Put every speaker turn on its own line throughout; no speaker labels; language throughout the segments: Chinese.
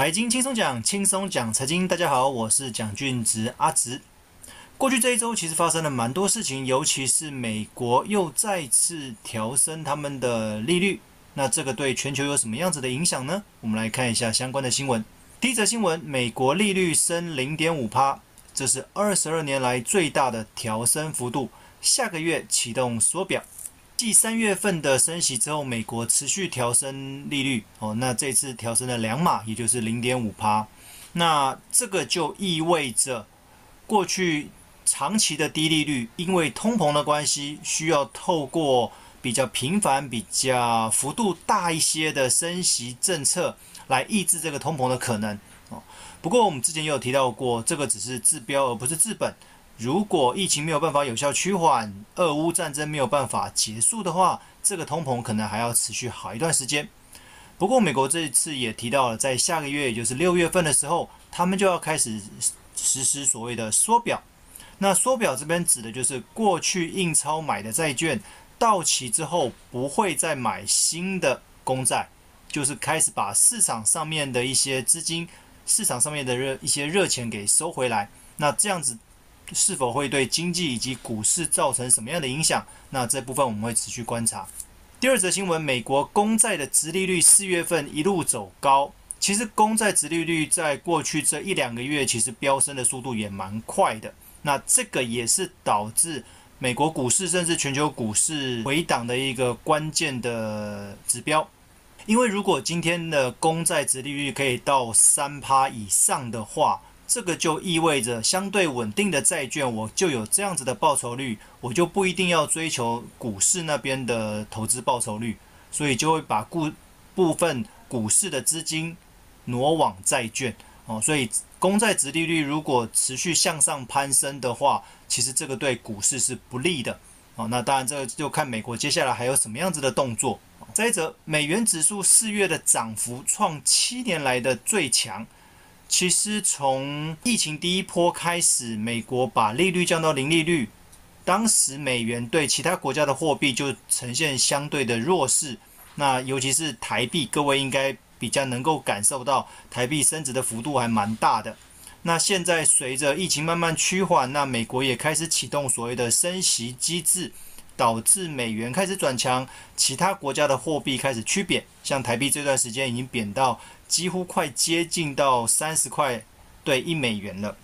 财经轻松讲，轻松讲财经。大家好，我是蒋俊植阿植。过去这一周其实发生了蛮多事情，尤其是美国又再次调升他们的利率。那这个对全球有什么样子的影响呢？我们来看一下相关的新闻。第一则新闻：美国利率升零点五趴，这是二十二年来最大的调升幅度。下个月启动缩表。继三月份的升息之后，美国持续调升利率哦，那这次调升了两码，也就是零点五趴。那这个就意味着过去长期的低利率，因为通膨的关系，需要透过比较频繁、比较幅度大一些的升息政策来抑制这个通膨的可能哦。不过我们之前也有提到过，这个只是治标而不是治本。如果疫情没有办法有效趋缓，俄乌战争没有办法结束的话，这个通膨可能还要持续好一段时间。不过，美国这一次也提到了，在下个月，也就是六月份的时候，他们就要开始实施所谓的缩表。那缩表这边指的就是过去印钞买的债券到期之后，不会再买新的公债，就是开始把市场上面的一些资金、市场上面的热一些热钱给收回来。那这样子。是否会对经济以及股市造成什么样的影响？那这部分我们会持续观察。第二则新闻，美国公债的殖利率四月份一路走高。其实公债殖利率在过去这一两个月，其实飙升的速度也蛮快的。那这个也是导致美国股市甚至全球股市回档的一个关键的指标。因为如果今天的公债殖利率可以到三趴以上的话，这个就意味着相对稳定的债券，我就有这样子的报酬率，我就不一定要追求股市那边的投资报酬率，所以就会把部部分股市的资金挪往债券哦。所以公债殖利率如果持续向上攀升的话，其实这个对股市是不利的哦。那当然，这个就看美国接下来还有什么样子的动作。再者，美元指数四月的涨幅创七年来的最强。其实从疫情第一波开始，美国把利率降到零利率，当时美元对其他国家的货币就呈现相对的弱势。那尤其是台币，各位应该比较能够感受到台币升值的幅度还蛮大的。那现在随着疫情慢慢趋缓，那美国也开始启动所谓的升息机制，导致美元开始转强，其他国家的货币开始趋贬，像台币这段时间已经贬到。几乎快接近到三十块对一美元了。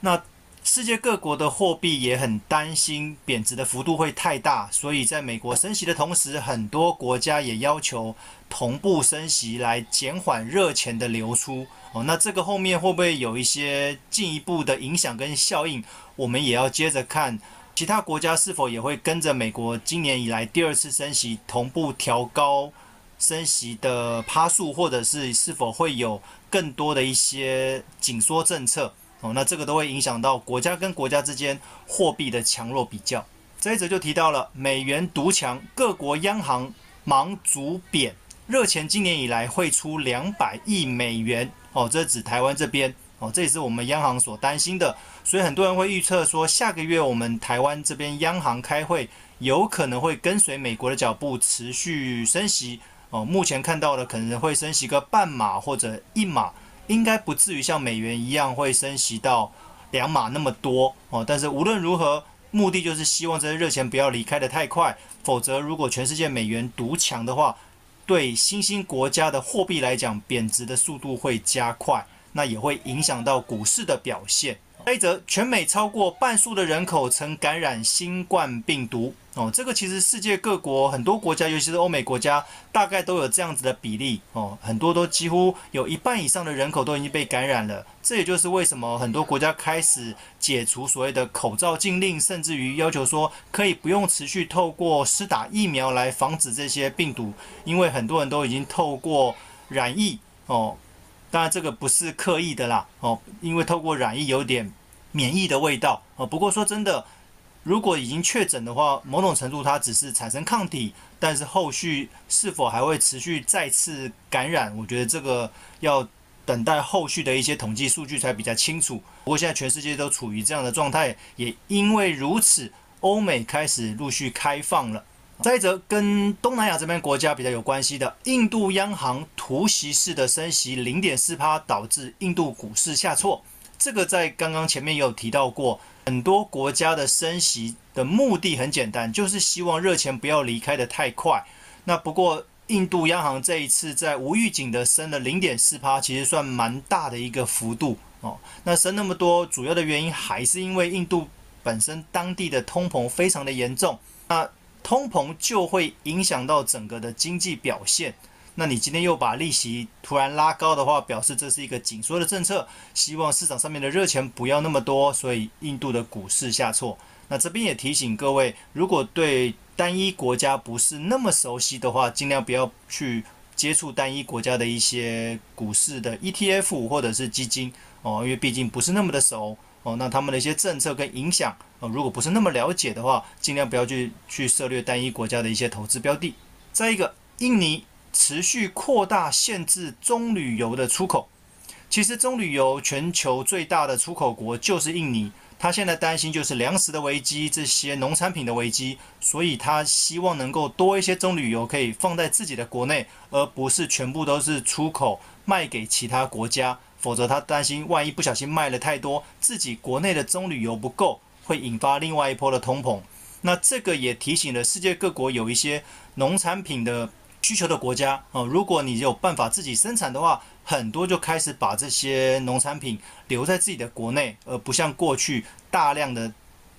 那世界各国的货币也很担心贬值的幅度会太大，所以在美国升息的同时，很多国家也要求同步升息来减缓热钱的流出。哦，那这个后面会不会有一些进一步的影响跟效应？我们也要接着看其他国家是否也会跟着美国今年以来第二次升息同步调高。升息的趴数，或者是是否会有更多的一些紧缩政策哦，那这个都会影响到国家跟国家之间货币的强弱比较。这一则就提到了美元独强，各国央行忙逐贬，热钱今年以来汇出两百亿美元哦，这指台湾这边哦，这也是我们央行所担心的。所以很多人会预测说，下个月我们台湾这边央行开会，有可能会跟随美国的脚步持续升息。哦，目前看到的可能会升息个半码或者一码，应该不至于像美元一样会升息到两码那么多哦。但是无论如何，目的就是希望这些热钱不要离开得太快，否则如果全世界美元独强的话，对新兴国家的货币来讲，贬值的速度会加快，那也会影响到股市的表现。再则，全美超过半数的人口曾感染新冠病毒。哦，这个其实世界各国很多国家，尤其是欧美国家，大概都有这样子的比例。哦，很多都几乎有一半以上的人口都已经被感染了。这也就是为什么很多国家开始解除所谓的口罩禁令，甚至于要求说可以不用持续透过施打疫苗来防止这些病毒，因为很多人都已经透过染疫。哦，当然这个不是刻意的啦哦，因为透过染疫有点。免疫的味道啊，不过说真的，如果已经确诊的话，某种程度它只是产生抗体，但是后续是否还会持续再次感染，我觉得这个要等待后续的一些统计数据才比较清楚。不过现在全世界都处于这样的状态，也因为如此，欧美开始陆续开放了。再一则跟东南亚这边国家比较有关系的，印度央行突袭式的升息零点四趴，导致印度股市下挫。这个在刚刚前面也有提到过，很多国家的升息的目的很简单，就是希望热钱不要离开得太快。那不过印度央行这一次在无预警的升了零点四趴，其实算蛮大的一个幅度哦。那升那么多，主要的原因还是因为印度本身当地的通膨非常的严重。那通膨就会影响到整个的经济表现。那你今天又把利息突然拉高的话，表示这是一个紧缩的政策，希望市场上面的热钱不要那么多，所以印度的股市下挫。那这边也提醒各位，如果对单一国家不是那么熟悉的话，尽量不要去接触单一国家的一些股市的 ETF 或者是基金哦，因为毕竟不是那么的熟哦。那他们的一些政策跟影响。如果不是那么了解的话，尽量不要去去涉猎单一国家的一些投资标的。再一个，印尼持续扩大限制棕榈油的出口。其实棕榈油全球最大的出口国就是印尼，他现在担心就是粮食的危机，这些农产品的危机，所以他希望能够多一些棕榈油可以放在自己的国内，而不是全部都是出口卖给其他国家。否则他担心万一不小心卖了太多，自己国内的棕榈油不够。会引发另外一波的通膨，那这个也提醒了世界各国有一些农产品的需求的国家啊，如果你有办法自己生产的话，很多就开始把这些农产品留在自己的国内，而不像过去大量的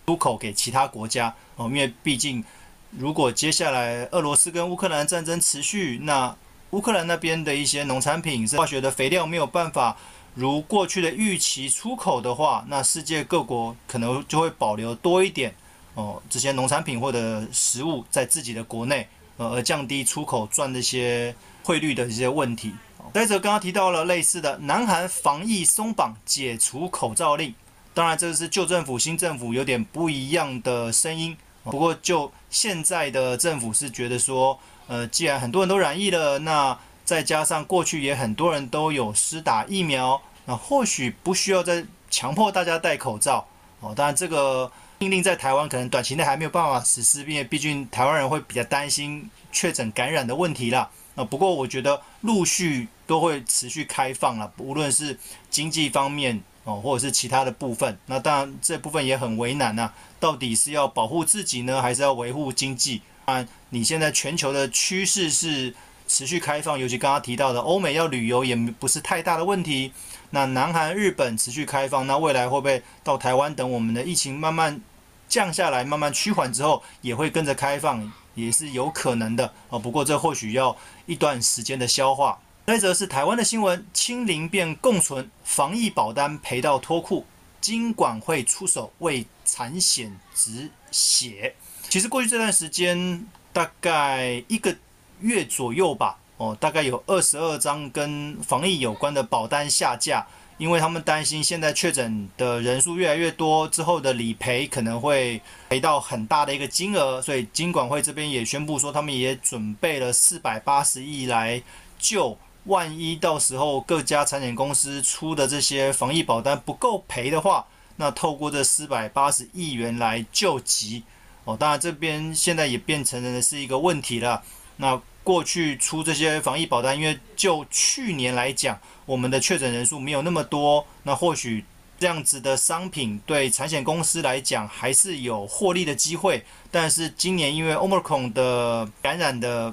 出口给其他国家哦，因为毕竟如果接下来俄罗斯跟乌克兰战争持续，那乌克兰那边的一些农产品化学的肥料没有办法。如过去的预期出口的话，那世界各国可能就会保留多一点哦，这些农产品或者食物在自己的国内，呃，而降低出口赚这些汇率的一些问题。再者，刚刚提到了类似的，南韩防疫松绑，解除口罩令。当然，这个是旧政府、新政府有点不一样的声音。不过，就现在的政府是觉得说，呃，既然很多人都染疫了，那再加上过去也很多人都有施打疫苗，那或许不需要再强迫大家戴口罩哦。当然，这个命令在台湾可能短期内还没有办法实施，因为毕竟台湾人会比较担心确诊感染的问题啦。那不过我觉得陆续都会持续开放了，无论是经济方面哦，或者是其他的部分。那当然这部分也很为难呐，到底是要保护自己呢，还是要维护经济？啊，你现在全球的趋势是。持续开放，尤其刚刚提到的欧美要旅游也不是太大的问题。那南韩、日本持续开放，那未来会不会到台湾？等我们的疫情慢慢降下来、慢慢趋缓之后，也会跟着开放，也是有可能的啊。不过这或许要一段时间的消化。再则是台湾的新闻：清零变共存，防疫保单赔到脱裤，金管会出手为产险止血。其实过去这段时间大概一个。月左右吧，哦，大概有二十二张跟防疫有关的保单下架，因为他们担心现在确诊的人数越来越多，之后的理赔可能会赔到很大的一个金额，所以金管会这边也宣布说，他们也准备了四百八十亿来救，万一到时候各家产险公司出的这些防疫保单不够赔的话，那透过这四百八十亿元来救急，哦，当然这边现在也变成了是一个问题了，那。过去出这些防疫保单，因为就去年来讲，我们的确诊人数没有那么多，那或许这样子的商品对产险公司来讲还是有获利的机会。但是今年因为 Omicron 的感染的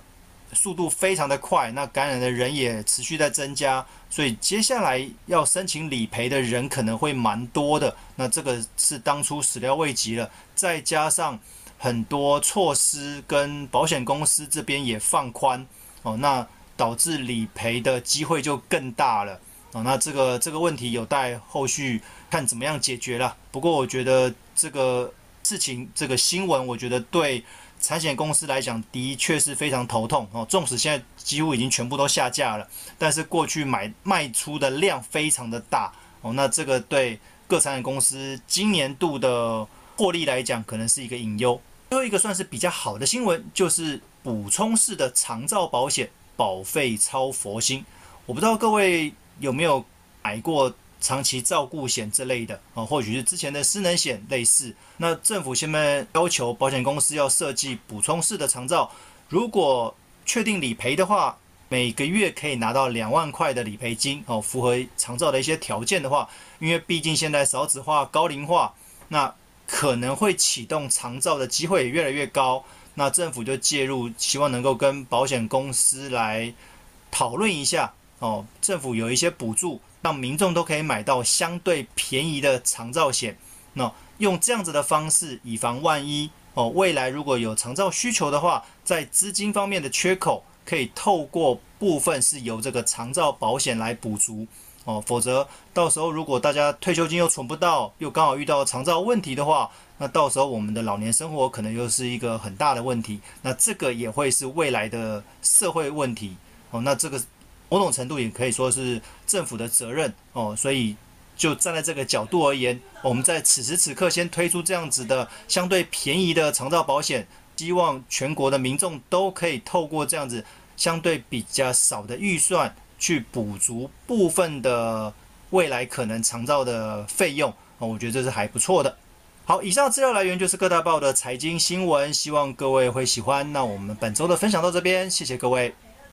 速度非常的快，那感染的人也持续在增加，所以接下来要申请理赔的人可能会蛮多的。那这个是当初始料未及了，再加上。很多措施跟保险公司这边也放宽哦，那导致理赔的机会就更大了哦。那这个这个问题有待后续看怎么样解决了。不过我觉得这个事情这个新闻，我觉得对产险公司来讲的确是非常头痛哦。纵使现在几乎已经全部都下架了，但是过去买卖出的量非常的大哦。那这个对各产险公司今年度的。获利来讲，可能是一个隐忧。最后一个算是比较好的新闻，就是补充式的长照保险保费超佛心。我不知道各位有没有买过长期照顾险之类的啊，或许是之前的失能险类似。那政府现在要求保险公司要设计补充式的长照，如果确定理赔的话，每个月可以拿到两万块的理赔金哦，符合长照的一些条件的话，因为毕竟现在少子化、高龄化，那可能会启动长照的机会也越来越高。那政府就介入，希望能够跟保险公司来讨论一下哦，政府有一些补助。让民众都可以买到相对便宜的长照险，那用这样子的方式，以防万一哦，未来如果有长照需求的话，在资金方面的缺口，可以透过部分是由这个长照保险来补足。哦，否则到时候如果大家退休金又存不到，又刚好遇到长照问题的话，那到时候我们的老年生活可能又是一个很大的问题，那这个也会是未来的社会问题。哦，那这个。某种程度也可以说是政府的责任哦，所以就站在这个角度而言，我们在此时此刻先推出这样子的相对便宜的长照保险，希望全国的民众都可以透过这样子相对比较少的预算去补足部分的未来可能长照的费用哦，我觉得这是还不错的。好，以上资料来源就是各大报的财经新闻，希望各位会喜欢。那我们本周的分享到这边，谢谢各位。